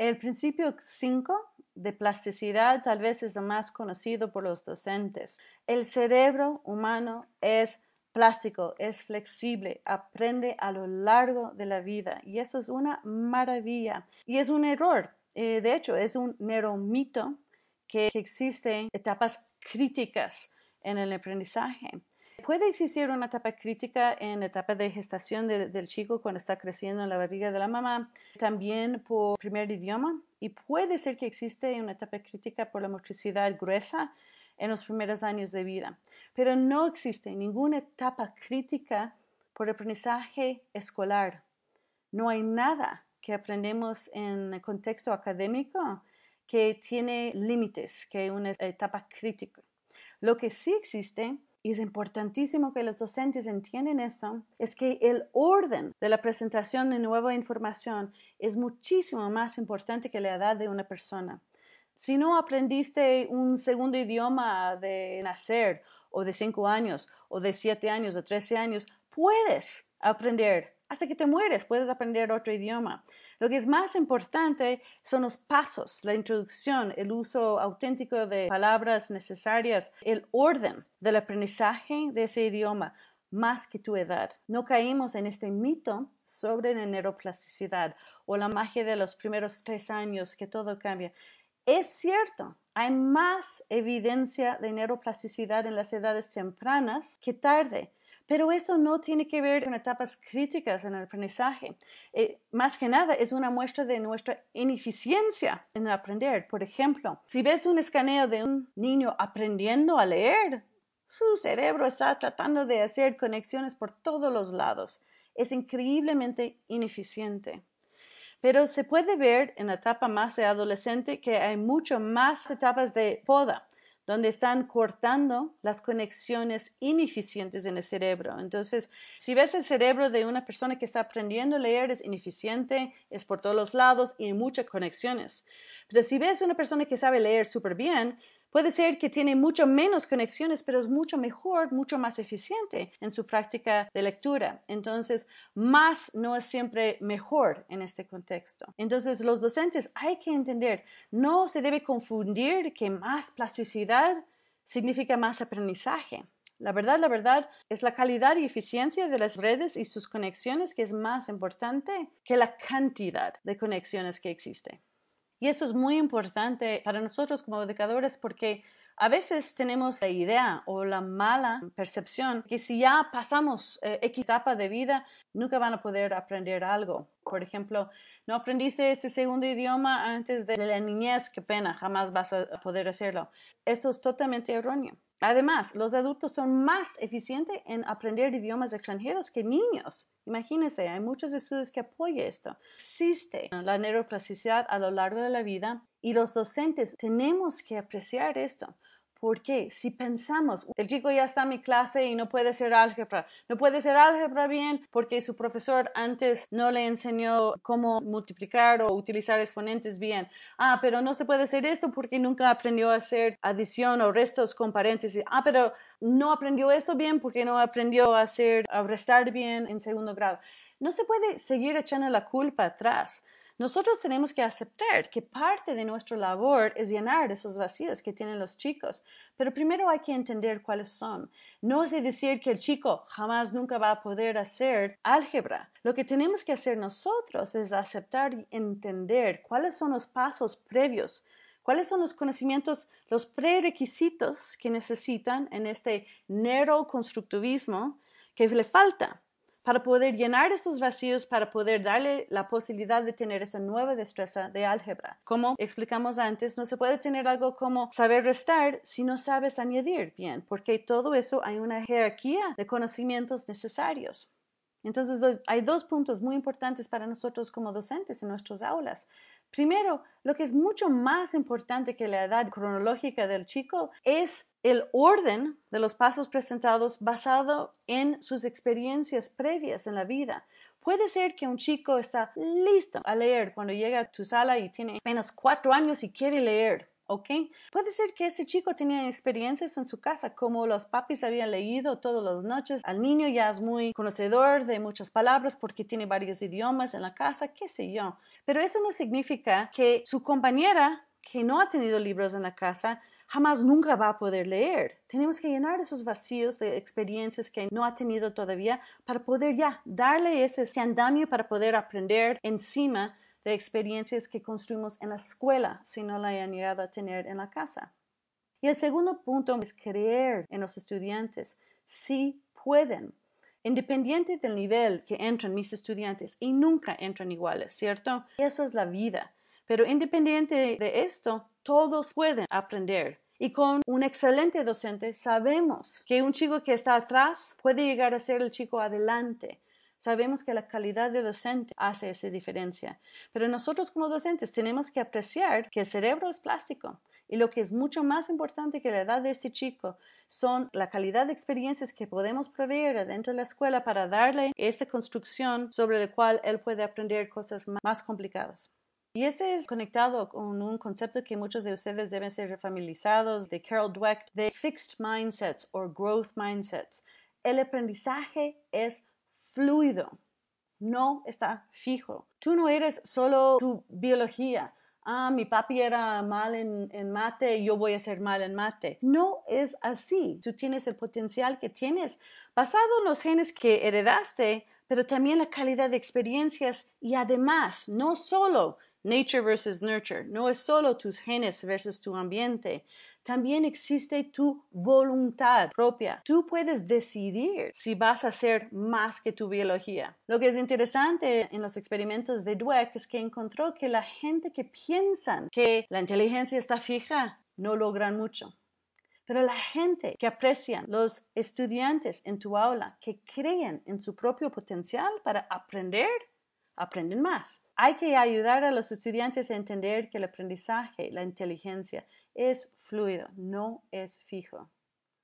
El principio 5 de plasticidad tal vez es lo más conocido por los docentes. El cerebro humano es plástico, es flexible, aprende a lo largo de la vida y eso es una maravilla y es un error. Eh, de hecho, es un neuromito que existen etapas críticas en el aprendizaje. Puede existir una etapa crítica en la etapa de gestación del chico cuando está creciendo en la barriga de la mamá, también por primer idioma, y puede ser que existe una etapa crítica por la motricidad gruesa en los primeros años de vida, pero no existe ninguna etapa crítica por aprendizaje escolar. No hay nada que aprendemos en el contexto académico que tiene límites, que es una etapa crítica. Lo que sí existe, y es importantísimo que los docentes entiendan eso, es que el orden de la presentación de nueva información es muchísimo más importante que la edad de una persona. Si no aprendiste un segundo idioma de nacer o de cinco años o de siete años o trece años, puedes aprender. Hasta que te mueres puedes aprender otro idioma. Lo que es más importante son los pasos, la introducción, el uso auténtico de palabras necesarias, el orden del aprendizaje de ese idioma, más que tu edad. No caímos en este mito sobre la neuroplasticidad o la magia de los primeros tres años que todo cambia. Es cierto, hay más evidencia de neuroplasticidad en las edades tempranas que tarde, pero eso no tiene que ver con etapas críticas en el aprendizaje. Eh, más que nada es una muestra de nuestra ineficiencia en aprender. Por ejemplo, si ves un escaneo de un niño aprendiendo a leer, su cerebro está tratando de hacer conexiones por todos los lados. Es increíblemente ineficiente. Pero se puede ver en la etapa más de adolescente que hay mucho más etapas de poda, donde están cortando las conexiones ineficientes en el cerebro. Entonces, si ves el cerebro de una persona que está aprendiendo a leer, es ineficiente, es por todos los lados y hay muchas conexiones. Pero si ves una persona que sabe leer súper bien, Puede ser que tiene mucho menos conexiones, pero es mucho mejor, mucho más eficiente en su práctica de lectura. Entonces, más no es siempre mejor en este contexto. Entonces, los docentes hay que entender, no se debe confundir que más plasticidad significa más aprendizaje. La verdad, la verdad, es la calidad y eficiencia de las redes y sus conexiones que es más importante que la cantidad de conexiones que existe. Y eso es muy importante para nosotros como educadores porque a veces tenemos la idea o la mala percepción que si ya pasamos eh, X etapa de vida, nunca van a poder aprender algo. Por ejemplo, no aprendiste este segundo idioma antes de la niñez, qué pena, jamás vas a poder hacerlo. Eso es totalmente erróneo. Además, los adultos son más eficientes en aprender idiomas extranjeros que niños. Imagínense, hay muchos estudios que apoyan esto. Existe la neuroplasticidad a lo largo de la vida y los docentes tenemos que apreciar esto porque si pensamos, el chico ya está en mi clase y no puede hacer álgebra, no puede hacer álgebra bien porque su profesor antes no le enseñó cómo multiplicar o utilizar exponentes bien. Ah, pero no se puede hacer esto porque nunca aprendió a hacer adición o restos con paréntesis. Ah, pero no aprendió eso bien porque no aprendió a hacer, a restar bien en segundo grado. No se puede seguir echando la culpa atrás. Nosotros tenemos que aceptar que parte de nuestra labor es llenar esos vacíos que tienen los chicos, pero primero hay que entender cuáles son. No es decir que el chico jamás nunca va a poder hacer álgebra. Lo que tenemos que hacer nosotros es aceptar y entender cuáles son los pasos previos ¿Cuáles son los conocimientos, los prerequisitos que necesitan en este neuroconstructivismo que le falta? Para poder llenar esos vacíos, para poder darle la posibilidad de tener esa nueva destreza de álgebra. Como explicamos antes, no se puede tener algo como saber restar si no sabes añadir bien, porque todo eso hay una jerarquía de conocimientos necesarios. Entonces, hay dos puntos muy importantes para nosotros como docentes en nuestras aulas. Primero, lo que es mucho más importante que la edad cronológica del chico es el orden de los pasos presentados basado en sus experiencias previas en la vida. Puede ser que un chico está listo a leer cuando llega a tu sala y tiene apenas cuatro años y quiere leer. ¿ok? Puede ser que este chico tenía experiencias en su casa, como los papis habían leído todas las noches, al niño ya es muy conocedor de muchas palabras porque tiene varios idiomas en la casa, qué sé yo. Pero eso no significa que su compañera que no ha tenido libros en la casa jamás nunca va a poder leer. Tenemos que llenar esos vacíos de experiencias que no ha tenido todavía para poder ya darle ese, ese andamio para poder aprender encima de experiencias que construimos en la escuela si no la hayan llegado a tener en la casa. Y el segundo punto es creer en los estudiantes. Si pueden, independiente del nivel que entran mis estudiantes, y nunca entran iguales, ¿cierto? Eso es la vida. Pero independiente de esto, todos pueden aprender. Y con un excelente docente sabemos que un chico que está atrás puede llegar a ser el chico adelante. Sabemos que la calidad de docente hace esa diferencia. Pero nosotros como docentes tenemos que apreciar que el cerebro es plástico. Y lo que es mucho más importante que la edad de este chico son la calidad de experiencias que podemos proveer dentro de la escuela para darle esta construcción sobre la cual él puede aprender cosas más complicadas. Y ese es conectado con un concepto que muchos de ustedes deben ser familiarizados de Carol Dweck de fixed mindsets o growth mindsets. El aprendizaje es fluido, no está fijo. Tú no eres solo tu biología. Ah, mi papi era mal en, en mate, yo voy a ser mal en mate. No es así. Tú tienes el potencial que tienes basado en los genes que heredaste, pero también la calidad de experiencias y además, no solo Nature versus nurture. No es solo tus genes versus tu ambiente. También existe tu voluntad propia. Tú puedes decidir si vas a ser más que tu biología. Lo que es interesante en los experimentos de Dweck es que encontró que la gente que piensan que la inteligencia está fija no logran mucho. Pero la gente que aprecian los estudiantes en tu aula, que creen en su propio potencial para aprender, aprenden más. Hay que ayudar a los estudiantes a entender que el aprendizaje, la inteligencia, es fluido, no es fijo.